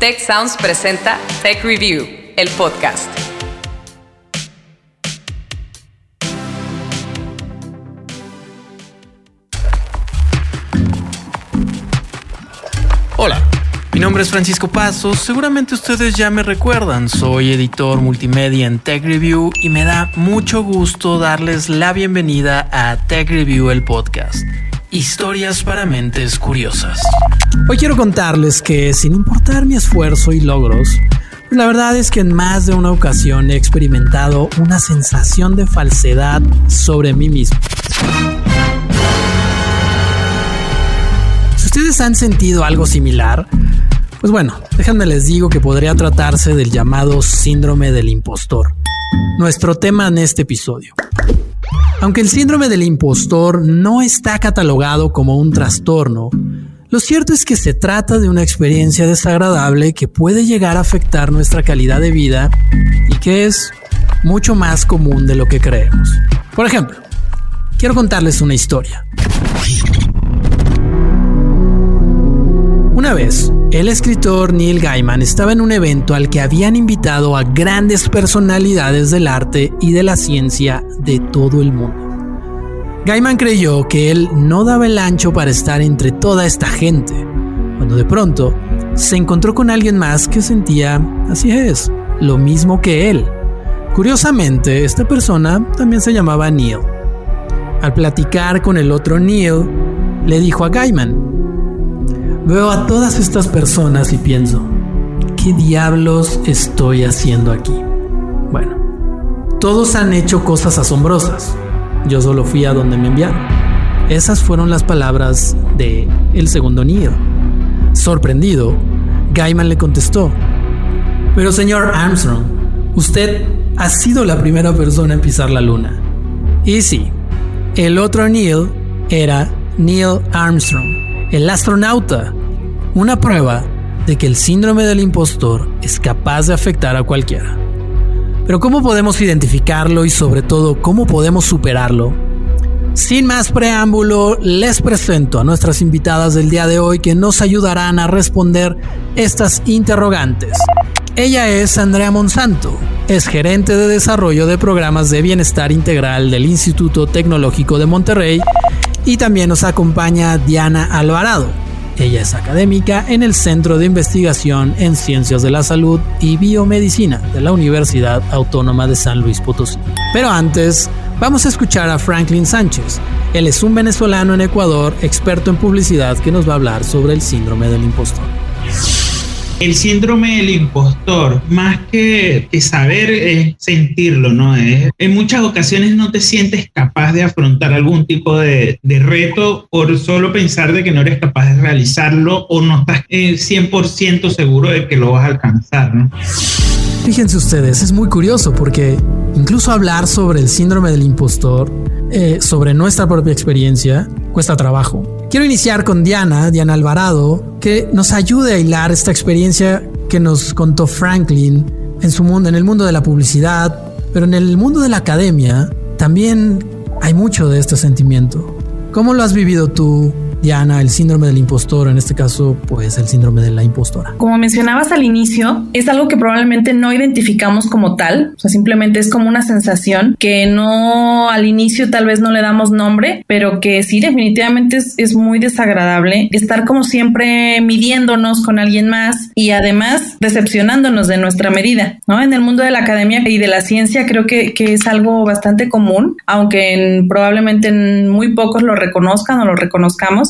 Tech Sounds presenta Tech Review, el podcast. Hola, mi nombre es Francisco Pasos, seguramente ustedes ya me recuerdan, soy editor multimedia en Tech Review y me da mucho gusto darles la bienvenida a Tech Review el podcast. Historias para mentes curiosas. Hoy quiero contarles que sin importar mi esfuerzo y logros, la verdad es que en más de una ocasión he experimentado una sensación de falsedad sobre mí mismo. Si ustedes han sentido algo similar, pues bueno, déjenme les digo que podría tratarse del llamado síndrome del impostor. Nuestro tema en este episodio. Aunque el síndrome del impostor no está catalogado como un trastorno, lo cierto es que se trata de una experiencia desagradable que puede llegar a afectar nuestra calidad de vida y que es mucho más común de lo que creemos. Por ejemplo, quiero contarles una historia. Una vez, el escritor Neil Gaiman estaba en un evento al que habían invitado a grandes personalidades del arte y de la ciencia de todo el mundo. Gaiman creyó que él no daba el ancho para estar entre toda esta gente, cuando de pronto se encontró con alguien más que sentía, así es, lo mismo que él. Curiosamente, esta persona también se llamaba Neil. Al platicar con el otro Neil, le dijo a Gaiman, Veo a todas estas personas y pienso, ¿qué diablos estoy haciendo aquí? Bueno, todos han hecho cosas asombrosas. Yo solo fui a donde me enviaron. Esas fueron las palabras de el segundo nido. Sorprendido, Gaiman le contestó, pero señor Armstrong, usted ha sido la primera persona en pisar la luna. Y sí, el otro Neil era Neil Armstrong el astronauta, una prueba de que el síndrome del impostor es capaz de afectar a cualquiera. Pero ¿cómo podemos identificarlo y sobre todo cómo podemos superarlo? Sin más preámbulo, les presento a nuestras invitadas del día de hoy que nos ayudarán a responder estas interrogantes. Ella es Andrea Monsanto, es gerente de desarrollo de programas de bienestar integral del Instituto Tecnológico de Monterrey y también nos acompaña Diana Alvarado. Ella es académica en el Centro de Investigación en Ciencias de la Salud y Biomedicina de la Universidad Autónoma de San Luis Potosí. Pero antes, vamos a escuchar a Franklin Sánchez. Él es un venezolano en Ecuador, experto en publicidad, que nos va a hablar sobre el síndrome del impostor. El síndrome del impostor, más que, saber, es sentirlo, ¿no? En muchas ocasiones no te sientes capaz de afrontar algún tipo de, reto por solo pensar de que no eres capaz de realizarlo o no estás 100% eh, seguro de que lo vas a alcanzar, ¿no? Fíjense ustedes, es muy curioso porque incluso hablar sobre el síndrome del impostor, eh, sobre nuestra propia experiencia, cuesta trabajo. Quiero iniciar con Diana, Diana Alvarado, que nos ayude a hilar esta experiencia que nos contó Franklin en su mundo, en el mundo de la publicidad, pero en el mundo de la academia también hay mucho de este sentimiento. ¿Cómo lo has vivido tú? Diana, el síndrome del impostor, en este caso, pues el síndrome de la impostora. Como mencionabas al inicio, es algo que probablemente no identificamos como tal, o sea, simplemente es como una sensación que no al inicio tal vez no le damos nombre, pero que sí definitivamente es, es muy desagradable estar como siempre midiéndonos con alguien más y además decepcionándonos de nuestra medida, ¿no? En el mundo de la academia y de la ciencia creo que, que es algo bastante común, aunque en, probablemente en muy pocos lo reconozcan o lo reconozcamos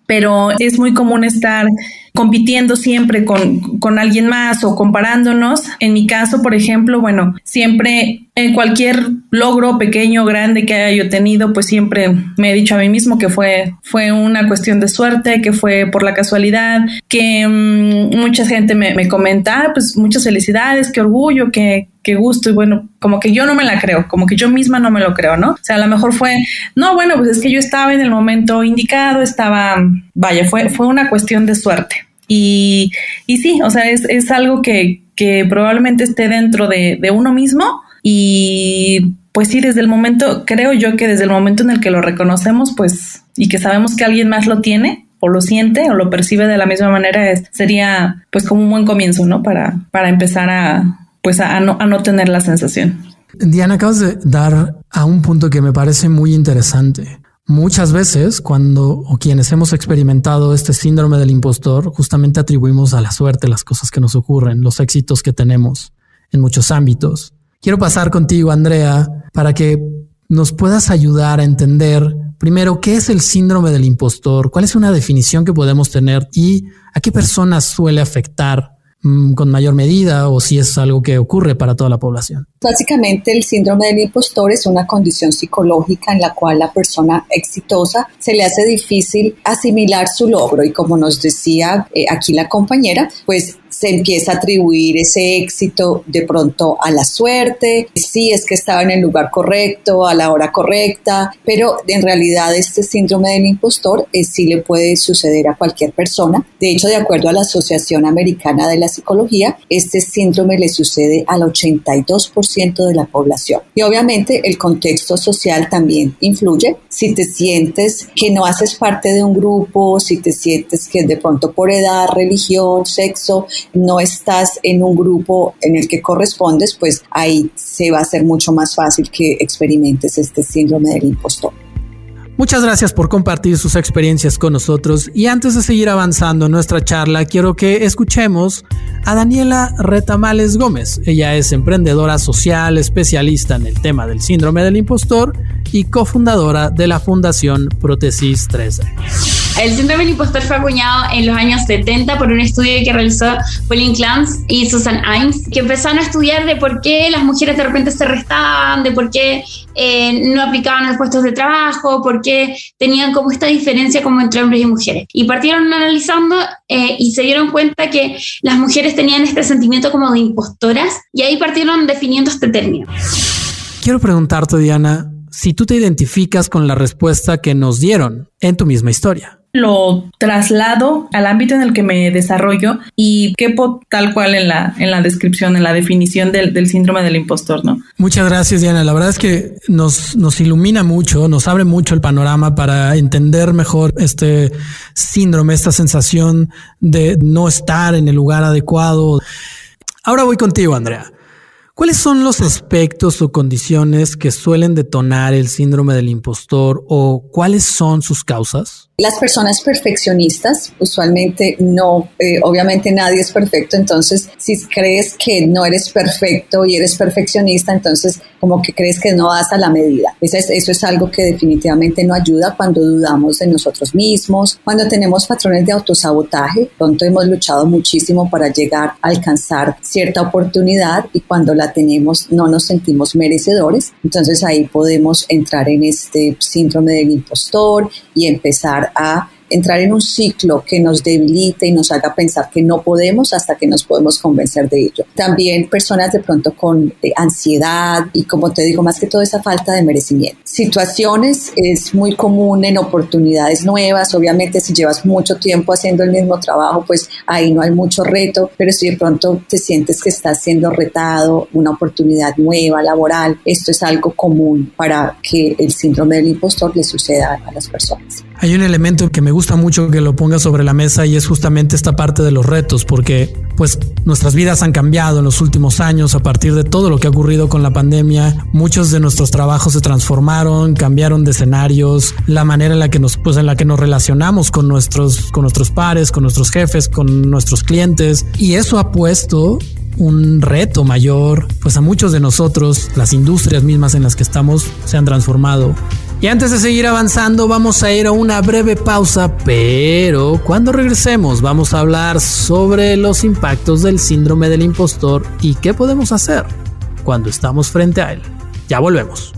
pero es muy común estar compitiendo siempre con, con, alguien más o comparándonos. En mi caso, por ejemplo, bueno, siempre en cualquier logro pequeño o grande que haya yo tenido, pues siempre me he dicho a mí mismo que fue, fue una cuestión de suerte, que fue por la casualidad, que mm, mucha gente me, me comenta, ah, pues muchas felicidades, qué orgullo, qué, qué gusto y bueno, como que yo no me la creo, como que yo misma no me lo creo, ¿no? O sea, a lo mejor fue, no, bueno, pues es que yo estaba en el momento indicado, estaba, vaya, fue, fue una cuestión de suerte. Y, y sí, o sea, es, es algo que, que, probablemente esté dentro de, de uno mismo y pues sí, desde el momento, creo yo que desde el momento en el que lo reconocemos, pues, y que sabemos que alguien más lo tiene, o lo siente o lo percibe de la misma manera, sería pues como un buen comienzo, ¿no? Para, para empezar a, pues a, no, a no tener la sensación. Diana, acabas de dar a un punto que me parece muy interesante. Muchas veces cuando o quienes hemos experimentado este síndrome del impostor, justamente atribuimos a la suerte las cosas que nos ocurren, los éxitos que tenemos en muchos ámbitos. Quiero pasar contigo, Andrea, para que nos puedas ayudar a entender primero qué es el síndrome del impostor, cuál es una definición que podemos tener y a qué personas suele afectar con mayor medida o si es algo que ocurre para toda la población. Básicamente el síndrome del impostor es una condición psicológica en la cual la persona exitosa se le hace difícil asimilar su logro y como nos decía eh, aquí la compañera, pues se empieza a atribuir ese éxito de pronto a la suerte, sí es que estaba en el lugar correcto, a la hora correcta, pero en realidad este síndrome del impostor eh, sí le puede suceder a cualquier persona. De hecho, de acuerdo a la Asociación Americana de la Psicología, este síndrome le sucede al 82% de la población. Y obviamente el contexto social también influye. Si te sientes que no haces parte de un grupo, si te sientes que de pronto por edad, religión, sexo, no estás en un grupo en el que correspondes, pues ahí se va a ser mucho más fácil que experimentes este síndrome del impostor. Muchas gracias por compartir sus experiencias con nosotros y antes de seguir avanzando en nuestra charla quiero que escuchemos a Daniela Retamales Gómez. Ella es emprendedora social, especialista en el tema del síndrome del impostor y cofundadora de la Fundación Prótesis 3D. El síndrome del impostor fue acuñado en los años 70 por un estudio que realizó Pauline Clance y Susan Imes, que empezaron a estudiar de por qué las mujeres de repente se restaban, de por qué eh, no aplicaban los puestos de trabajo, por qué tenían como esta diferencia como entre hombres y mujeres. Y partieron analizando eh, y se dieron cuenta que las mujeres tenían este sentimiento como de impostoras y ahí partieron definiendo este término. Quiero preguntarte, Diana, si tú te identificas con la respuesta que nos dieron en tu misma historia lo traslado al ámbito en el que me desarrollo y quepo tal cual en la, en la descripción, en la definición del, del, síndrome del impostor, ¿no? Muchas gracias, Diana. La verdad es que nos, nos ilumina mucho, nos abre mucho el panorama para entender mejor este síndrome, esta sensación de no estar en el lugar adecuado. Ahora voy contigo, Andrea. ¿Cuáles son los aspectos o condiciones que suelen detonar el síndrome del impostor o cuáles son sus causas? Las personas perfeccionistas, usualmente no, eh, obviamente nadie es perfecto, entonces si crees que no eres perfecto y eres perfeccionista, entonces como que crees que no das a la medida. Eso es, eso es algo que definitivamente no ayuda cuando dudamos de nosotros mismos, cuando tenemos patrones de autosabotaje, pronto hemos luchado muchísimo para llegar a alcanzar cierta oportunidad y cuando tenemos no nos sentimos merecedores, entonces ahí podemos entrar en este síndrome del impostor y empezar a entrar en un ciclo que nos debilite y nos haga pensar que no podemos hasta que nos podemos convencer de ello. También personas de pronto con eh, ansiedad y como te digo, más que todo esa falta de merecimiento. Situaciones es muy común en oportunidades nuevas, obviamente si llevas mucho tiempo haciendo el mismo trabajo, pues ahí no hay mucho reto, pero si de pronto te sientes que estás siendo retado, una oportunidad nueva, laboral, esto es algo común para que el síndrome del impostor le suceda a las personas. Hay un elemento que me gusta mucho que lo ponga sobre la mesa y es justamente esta parte de los retos, porque pues nuestras vidas han cambiado en los últimos años a partir de todo lo que ha ocurrido con la pandemia. Muchos de nuestros trabajos se transformaron, cambiaron de escenarios, la manera en la que nos pues en la que nos relacionamos con nuestros con nuestros pares, con nuestros jefes, con nuestros clientes y eso ha puesto un reto mayor, pues a muchos de nosotros, las industrias mismas en las que estamos se han transformado. Y antes de seguir avanzando, vamos a ir a una breve pausa, pero cuando regresemos vamos a hablar sobre los impactos del síndrome del impostor y qué podemos hacer cuando estamos frente a él. Ya volvemos.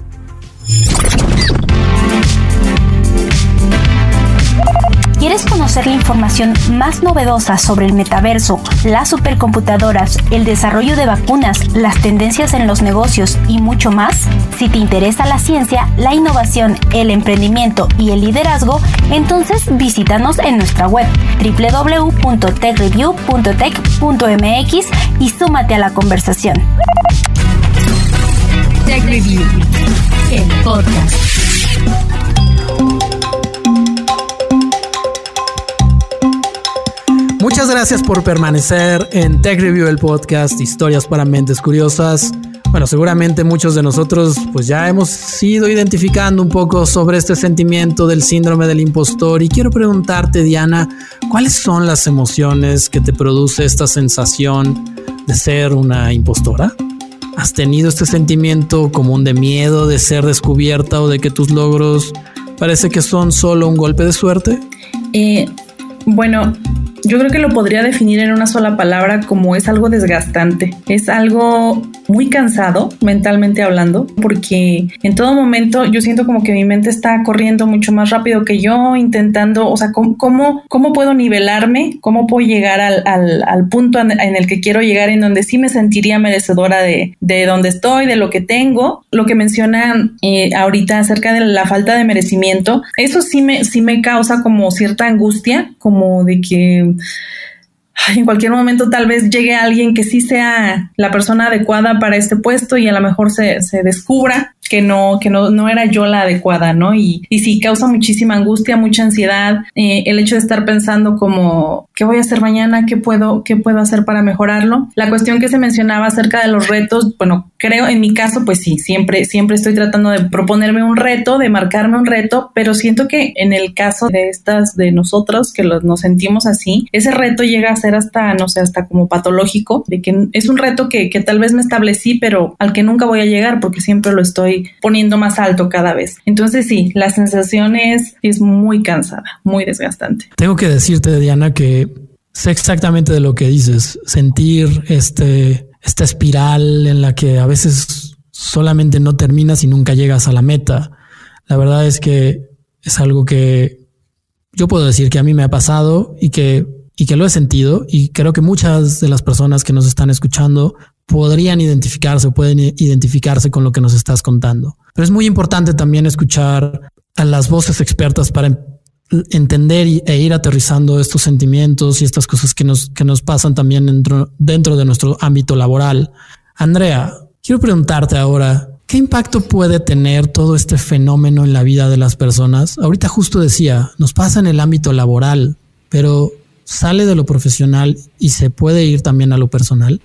¿Quieres conocer la información más novedosa sobre el metaverso, las supercomputadoras, el desarrollo de vacunas, las tendencias en los negocios y mucho más? Si te interesa la ciencia, la innovación, el emprendimiento y el liderazgo, entonces visítanos en nuestra web www.techreview.tech.mx y súmate a la conversación. Tech Review, podcast. Muchas gracias por permanecer en Tech Review, el podcast Historias para Mentes Curiosas. Bueno, seguramente muchos de nosotros pues ya hemos ido identificando un poco sobre este sentimiento del síndrome del impostor y quiero preguntarte, Diana, ¿cuáles son las emociones que te produce esta sensación de ser una impostora? ¿Has tenido este sentimiento común de miedo de ser descubierta o de que tus logros parece que son solo un golpe de suerte? Eh, bueno, yo creo que lo podría definir en una sola palabra como es algo desgastante. Es algo muy cansado mentalmente hablando, porque en todo momento yo siento como que mi mente está corriendo mucho más rápido que yo, intentando, o sea, ¿cómo, cómo, puedo nivelarme? ¿Cómo puedo llegar al, al, punto en, el que quiero llegar, en donde sí me sentiría merecedora de, de donde estoy, de lo que tengo? Lo que mencionan eh, ahorita acerca de la falta de merecimiento, eso sí me, sí me causa como cierta angustia, como de que en cualquier momento tal vez llegue alguien que sí sea la persona adecuada para este puesto y a lo mejor se, se descubra que no, que no, no era yo la adecuada, ¿no? Y, y sí, causa muchísima angustia, mucha ansiedad, eh, el hecho de estar pensando como, ¿qué voy a hacer mañana? ¿Qué puedo, qué puedo hacer para mejorarlo? La cuestión que se mencionaba acerca de los retos, bueno, creo en mi caso, pues sí, siempre, siempre estoy tratando de proponerme un reto, de marcarme un reto, pero siento que en el caso de estas, de nosotros, que nos sentimos así, ese reto llega a ser hasta, no sé, hasta como patológico, de que es un reto que, que tal vez me establecí, pero al que nunca voy a llegar porque siempre lo estoy poniendo más alto cada vez. Entonces sí, la sensación es, es muy cansada, muy desgastante. Tengo que decirte, Diana, que sé exactamente de lo que dices, sentir este, esta espiral en la que a veces solamente no terminas y nunca llegas a la meta. La verdad es que es algo que yo puedo decir que a mí me ha pasado y que, y que lo he sentido y creo que muchas de las personas que nos están escuchando podrían identificarse o pueden identificarse con lo que nos estás contando. Pero es muy importante también escuchar a las voces expertas para entender e ir aterrizando estos sentimientos y estas cosas que nos, que nos pasan también dentro, dentro de nuestro ámbito laboral. Andrea, quiero preguntarte ahora, ¿qué impacto puede tener todo este fenómeno en la vida de las personas? Ahorita justo decía, nos pasa en el ámbito laboral, pero sale de lo profesional y se puede ir también a lo personal.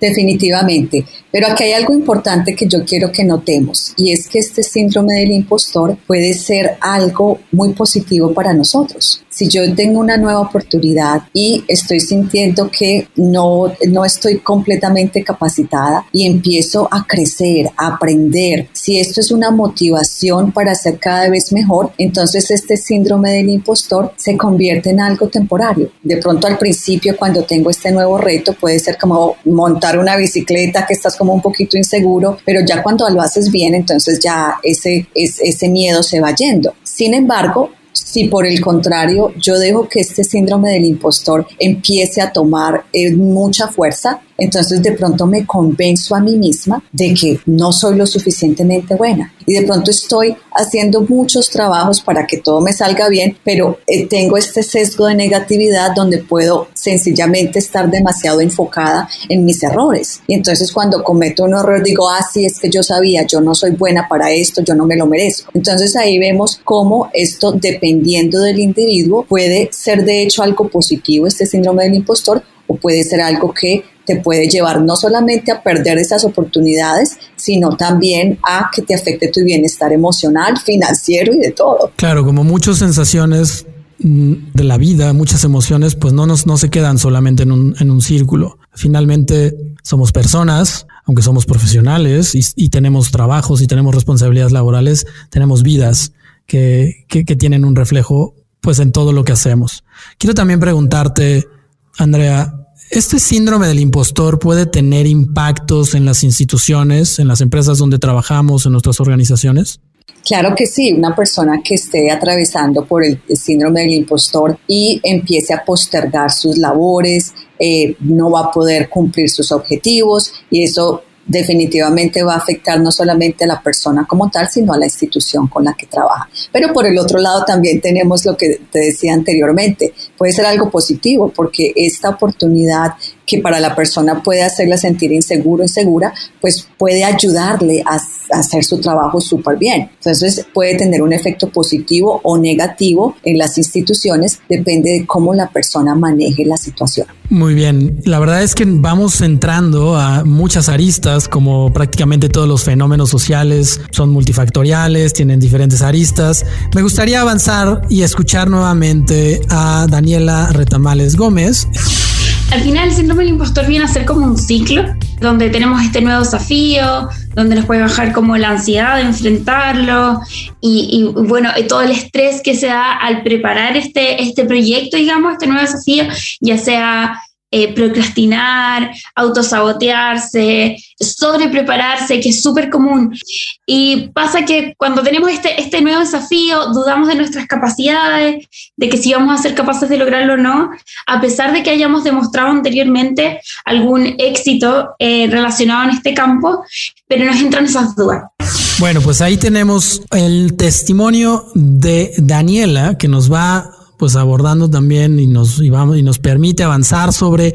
Definitivamente. Pero aquí hay algo importante que yo quiero que notemos y es que este síndrome del impostor puede ser algo muy positivo para nosotros. Si yo tengo una nueva oportunidad y estoy sintiendo que no, no estoy completamente capacitada y empiezo a crecer, a aprender, si esto es una motivación para ser cada vez mejor, entonces este síndrome del impostor se convierte en algo temporario. De pronto al principio cuando tengo este nuevo reto puede ser como montar una bicicleta que estás como un poquito inseguro, pero ya cuando lo haces bien, entonces ya ese, ese miedo se va yendo. Sin embargo, si por el contrario yo dejo que este síndrome del impostor empiece a tomar eh, mucha fuerza, entonces de pronto me convenzo a mí misma de que no soy lo suficientemente buena. Y de pronto estoy haciendo muchos trabajos para que todo me salga bien, pero eh, tengo este sesgo de negatividad donde puedo sencillamente estar demasiado enfocada en mis errores. Y entonces cuando cometo un error digo, ah, sí, es que yo sabía, yo no soy buena para esto, yo no me lo merezco. Entonces ahí vemos cómo esto, dependiendo del individuo, puede ser de hecho algo positivo, este síndrome del impostor, o puede ser algo que te puede llevar no solamente a perder esas oportunidades, sino también a que te afecte tu bienestar emocional, financiero y de todo. Claro, como muchas sensaciones mm, de la vida, muchas emociones, pues no, nos, no se quedan solamente en un, en un círculo. Finalmente somos personas, aunque somos profesionales y, tenemos trabajos y tenemos responsabilidades laborales, tenemos vidas que, que, que tienen un reflejo pues en todo lo que hacemos. Quiero también preguntarte, Andrea, ¿Este síndrome del impostor puede tener impactos en las instituciones, en las empresas donde trabajamos, en nuestras organizaciones? Claro que sí, una persona que esté atravesando por el, síndrome del impostor y empiece a postergar sus labores, eh, no va a poder cumplir sus objetivos y eso definitivamente va a afectar no solamente a la persona como tal, sino a la institución con la que trabaja. Pero por el otro lado también tenemos lo que te decía anteriormente, puede ser algo positivo porque esta oportunidad que para la persona puede hacerla sentir inseguro, insegura, pues puede ayudarle a, hacer su trabajo súper bien. Entonces puede tener un efecto positivo o negativo en las instituciones, depende de cómo la persona maneje la situación. Muy bien, la verdad es que vamos entrando a muchas aristas, como prácticamente todos los fenómenos sociales son multifactoriales, tienen diferentes aristas. Me gustaría avanzar y escuchar nuevamente a Daniela Retamales Gómez al final el síndrome del impostor viene a ser como un ciclo, donde tenemos este nuevo desafío, donde nos puede bajar como la ansiedad de enfrentarlo y, bueno, todo el estrés que se da al preparar este, este proyecto, digamos, este nuevo desafío, ya sea eh, procrastinar, autosabotearse, sobreprepararse, que es súper común. Y pasa que cuando tenemos este, este nuevo desafío, dudamos de nuestras capacidades, de que si vamos a ser capaces de lograrlo o no, a pesar de que hayamos demostrado anteriormente algún éxito eh, relacionado en este campo, pero nos entran esas dudas. Bueno, pues ahí tenemos el testimonio de Daniela que nos va pues abordando también y nos, y vamos, y nos permite avanzar sobre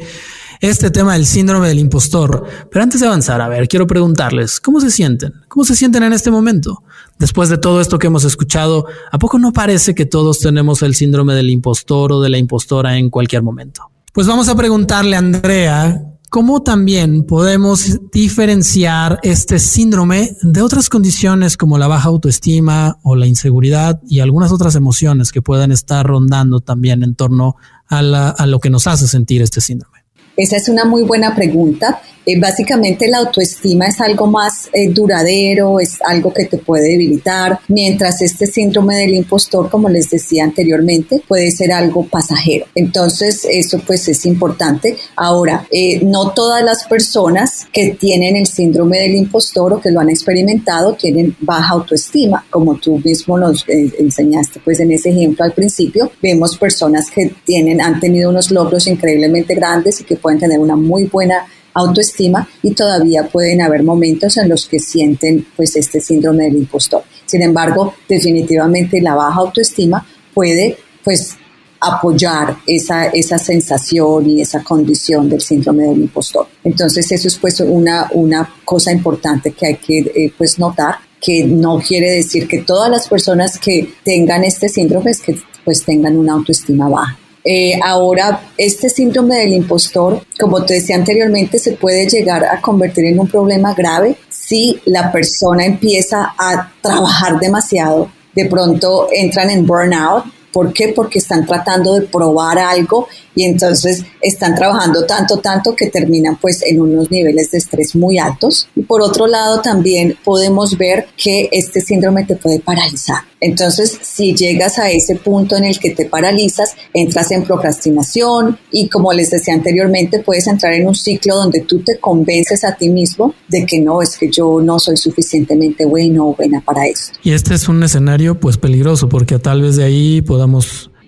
este tema del síndrome del impostor. Pero antes de avanzar, a ver, quiero preguntarles, ¿cómo se sienten? ¿Cómo se sienten en este momento? Después de todo esto que hemos escuchado, ¿a poco no parece que todos tenemos el síndrome del impostor o de la impostora en cualquier momento? Pues vamos a preguntarle a Andrea ¿Cómo también podemos diferenciar este síndrome de otras condiciones como la baja autoestima o la inseguridad y algunas otras emociones que puedan estar rondando también en torno a, a lo que nos hace sentir este síndrome? Esa es una muy buena pregunta eh, básicamente la autoestima es algo más eh, duradero, es algo que te puede debilitar, mientras este síndrome del impostor, como les decía anteriormente, puede ser algo pasajero. Entonces, eso pues es importante. Ahora, eh, no todas las personas que tienen el síndrome del impostor o que lo han experimentado tienen baja autoestima, como tú mismo nos enseñaste pues en ese ejemplo al principio. Vemos personas que tienen, han tenido unos logros increíblemente grandes y que pueden tener una muy buena autoestima y todavía pueden haber momentos en los que sienten pues este síndrome del impostor. Sin embargo, definitivamente la baja autoestima puede pues apoyar esa, esa sensación y esa condición del síndrome del impostor. Entonces eso es pues una, una cosa importante que hay que eh, pues notar que no quiere decir que todas las personas que tengan este síndrome es que pues tengan una autoestima baja. Eh, ahora, este síndrome del impostor, como te decía anteriormente, se puede llegar a convertir en un problema grave si la persona empieza a trabajar demasiado. De pronto entran en burnout. ¿Por qué? Porque están tratando de probar algo y entonces están trabajando tanto, tanto que terminan pues en unos niveles de estrés muy altos. Y por otro lado también podemos ver que este síndrome te puede paralizar. Entonces, si llegas a ese punto en el que te paralizas, entras en procrastinación y como les decía anteriormente, puedes entrar en un ciclo donde tú te convences a ti mismo de que no, es que yo no soy suficientemente bueno o buena para esto. Y este es un escenario pues peligroso porque tal vez de ahí podamos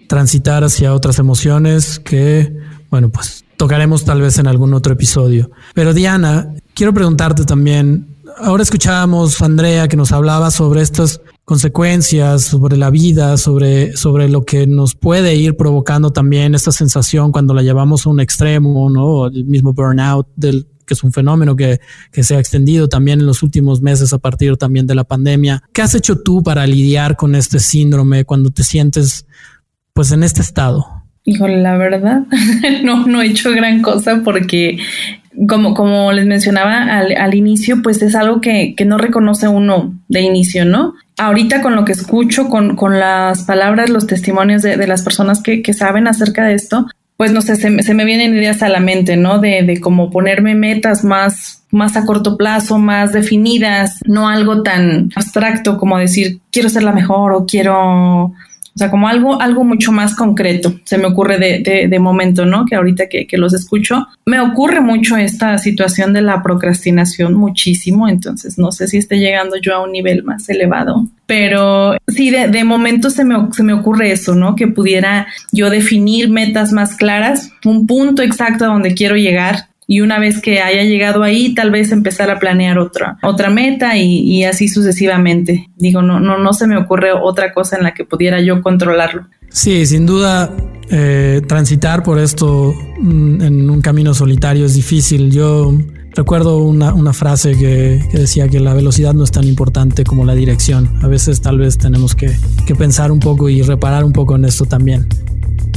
transitar hacia otras emociones que, bueno, pues tocaremos tal vez en algún otro episodio. Pero Diana, quiero preguntarte también, ahora escuchábamos a Andrea que nos hablaba sobre estas consecuencias, sobre la vida, sobre, sobre lo que nos puede ir provocando también esta sensación cuando la llevamos a un extremo, ¿no? El mismo burnout del que es un fenómeno que, que, se ha extendido también en los últimos meses a partir también de la pandemia. ¿Qué has hecho tú para lidiar con este síndrome cuando te sientes pues en este estado? Híjole, la verdad, no, no he hecho gran cosa porque como, como les mencionaba al, al inicio, pues es algo que, que, no reconoce uno de inicio, ¿no? Ahorita con lo que escucho, con, con las palabras, los testimonios de, de las personas que, que, saben acerca de esto, pues no sé, se, se, me vienen ideas a la mente, ¿no? De, de cómo ponerme metas más, más a corto plazo, más definidas, no algo tan abstracto como decir, quiero ser la mejor o quiero o sea, como algo, algo mucho más concreto, se me ocurre de, de, momento, ¿no? Que ahorita que, que, los escucho, me ocurre mucho esta situación de la procrastinación muchísimo, entonces no sé si esté llegando yo a un nivel más elevado, pero sí, de, de momento se me, se me ocurre eso, ¿no? Que pudiera yo definir metas más claras, un punto exacto a donde quiero llegar y una vez que haya llegado ahí, tal vez empezar a planear otra, otra meta y, así sucesivamente. Digo, no, no, no se me ocurre otra cosa en la que pudiera yo controlarlo. Sí, sin duda, eh, transitar por esto mm, en un camino solitario es difícil. Yo recuerdo una, frase que, decía que la velocidad no es tan importante como la dirección. A veces tal vez tenemos que, que pensar un poco y reparar un poco en esto también.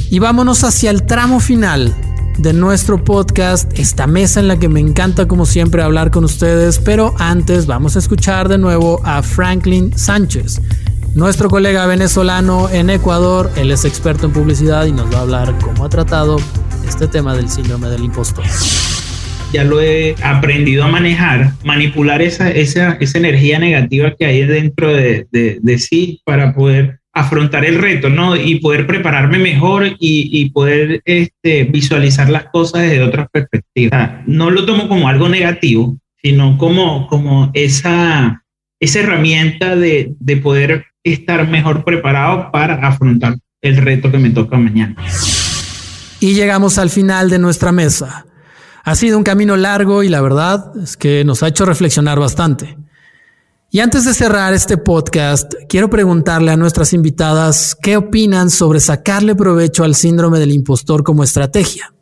Y vámonos hacia el tramo final de nuestro podcast, esta mesa en la que me encanta como siempre hablar con ustedes, pero antes vamos a escuchar de nuevo a Franklin Sánchez nuestro colega venezolano en Ecuador, él es experto en publicidad y nos va a hablar cómo ha tratado este tema del síndrome del impostor. Ya lo he aprendido a manejar, manipular esa, esa, esa energía negativa que hay dentro de, de, sí para poder afrontar el reto, ¿no? Y poder prepararme mejor y, y, poder este, visualizar las cosas desde otra perspectiva. No lo tomo como algo negativo, sino como, como esa, esa herramienta de, de poder estar mejor preparado para afrontar el reto que me toca mañana. Y llegamos al final de nuestra mesa. Ha sido un camino largo y la verdad es que nos ha hecho reflexionar bastante. Y antes de cerrar este podcast, quiero preguntarle a nuestras invitadas qué opinan sobre sacarle provecho al síndrome del impostor como estrategia.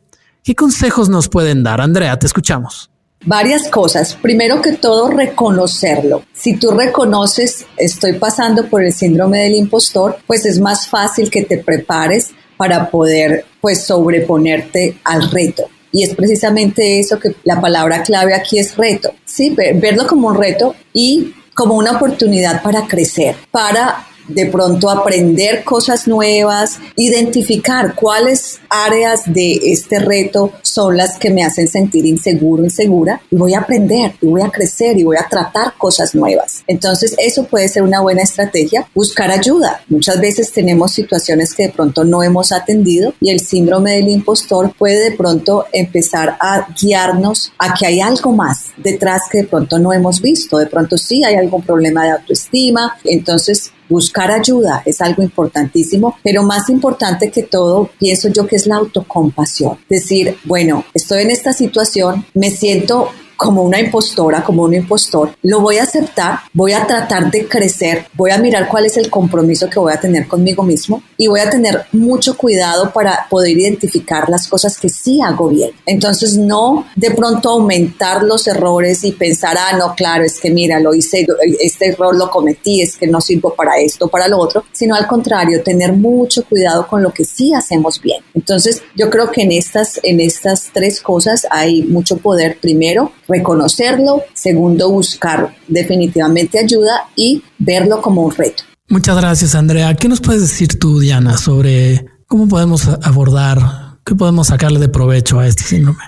¿Qué consejos nos pueden dar? Andrea, te escuchamos. Varias cosas. Primero que todo, reconocerlo. Si tú reconoces, estoy pasando por el síndrome del impostor, pues es más fácil que te prepares para poder pues sobreponerte al reto. Y es precisamente eso que la palabra clave aquí es reto. Sí, verlo como un reto y como una oportunidad para crecer, para de pronto aprender cosas nuevas, identificar cuáles áreas de este reto son las que me hacen sentir inseguro, insegura, y voy a aprender, y voy a crecer, y voy a tratar cosas nuevas. Entonces, eso puede ser una buena estrategia, buscar ayuda. Muchas veces tenemos situaciones que de pronto no hemos atendido y el síndrome del impostor puede de pronto empezar a guiarnos a que hay algo más detrás que de pronto no hemos visto. De pronto sí hay algún problema de autoestima. Entonces, Buscar ayuda es algo importantísimo, pero más importante que todo, pienso yo que es la autocompasión. Decir, bueno, estoy en esta situación, me siento como una impostora, como un impostor, lo voy a aceptar, voy a tratar de crecer, voy a mirar cuál es el compromiso que voy a tener conmigo mismo y voy a tener mucho cuidado para poder identificar las cosas que sí hago bien. Entonces no de pronto aumentar los errores y pensar, ah, no, claro, es que mira, lo hice, este error lo cometí, es que no sirvo para esto, para lo otro, sino al contrario, tener mucho cuidado con lo que sí hacemos bien. Entonces yo creo que en estas, en estas tres cosas hay mucho poder. Primero, reconocerlo, segundo, buscar definitivamente ayuda y verlo como un reto. Muchas gracias, Andrea. ¿Qué nos puedes decir tú, Diana, sobre cómo podemos abordar, qué podemos sacarle de provecho a este síndrome?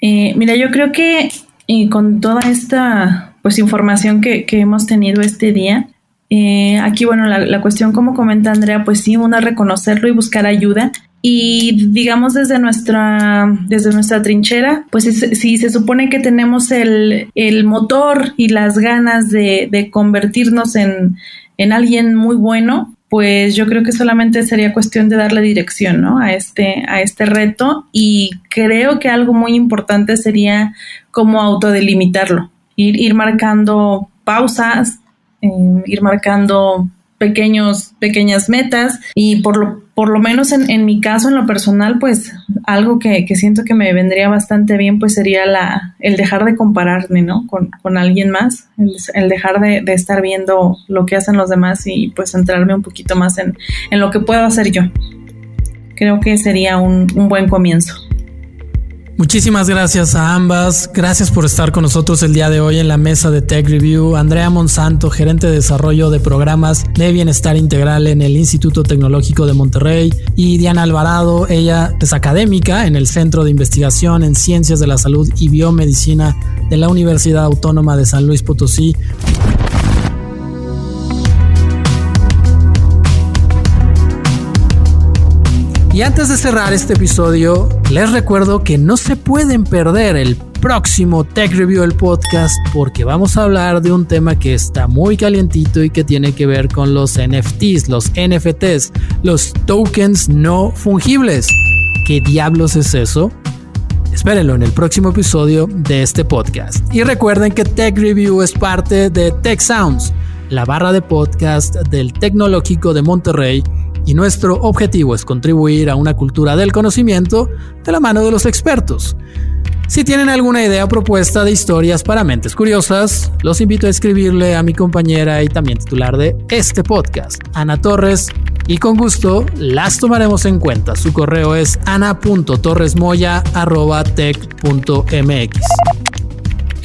Eh, mira, yo creo que y con toda esta pues información que, hemos tenido este día, eh, aquí, bueno, la, la, cuestión, como comenta Andrea, pues sí, uno reconocerlo y buscar ayuda y digamos desde nuestra, desde nuestra trinchera, pues si se supone que tenemos el, el motor y las ganas de, de convertirnos en, en, alguien muy bueno, pues yo creo que solamente sería cuestión de darle dirección ¿no? a, este, a este reto y creo que algo muy importante sería como autodelimitarlo, ir, ir marcando pausas, eh, ir marcando pequeños, pequeñas metas y por lo, por lo menos en, en mi caso, en lo personal, pues algo que, que, siento que me vendría bastante bien, pues sería la, el dejar de compararme, ¿no? Con, con alguien más, el, dejar de, de, estar viendo lo que hacen los demás y pues centrarme un poquito más en, en lo que puedo hacer yo. Creo que sería un, un buen comienzo. Muchísimas gracias a ambas. Gracias por estar con nosotros el día de hoy en la mesa de Tech Review. Andrea Monsanto, gerente de desarrollo de programas de bienestar integral en el Instituto Tecnológico de Monterrey. Y Diana Alvarado, ella es académica en el Centro de Investigación en Ciencias de la Salud y Biomedicina de la Universidad Autónoma de San Luis Potosí. Y antes de cerrar este episodio, les recuerdo que no se pueden perder el próximo Tech Review del podcast porque vamos a hablar de un tema que está muy calientito y que tiene que ver con los NFTs, los NFTs, los tokens no fungibles. ¿Qué diablos es eso? Espérenlo en el próximo episodio de este podcast. Y recuerden que Tech Review es parte de Tech Sounds, la barra de podcast del Tecnológico de Monterrey y nuestro objetivo es contribuir a una cultura del conocimiento de la mano de los expertos. Si tienen alguna idea o propuesta de historias para mentes curiosas, los invito a escribirle a mi compañera y también titular de este podcast, Ana Torres, y con gusto las tomaremos en cuenta. Su correo es ana.torresmoya.tech.mx.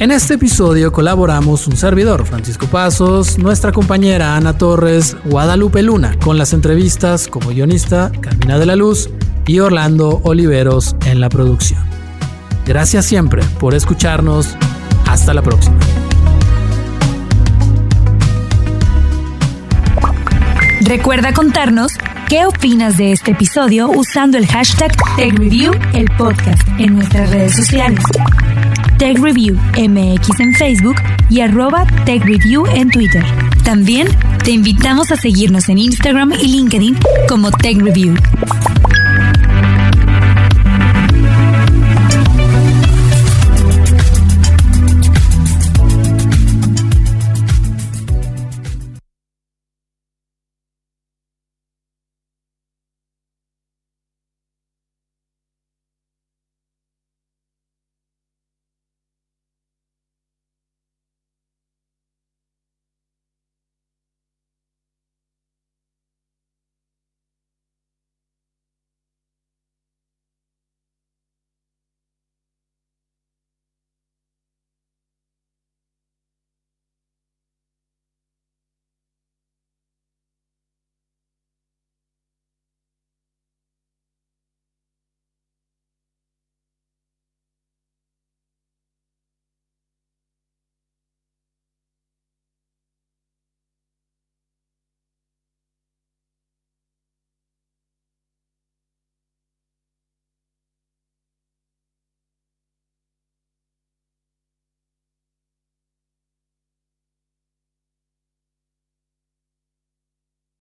En este episodio colaboramos un servidor, Francisco Pasos, nuestra compañera Ana Torres, Guadalupe Luna, con las entrevistas como guionista, Carmina de la Luz y Orlando Oliveros en la producción. Gracias siempre por escucharnos. Hasta la próxima. Recuerda contarnos qué opinas de este episodio usando el hashtag TechReview, el podcast, en nuestras redes sociales. TechReview MX en Facebook y arroba TechReview en Twitter. También te invitamos a seguirnos en Instagram y LinkedIn como TechReview.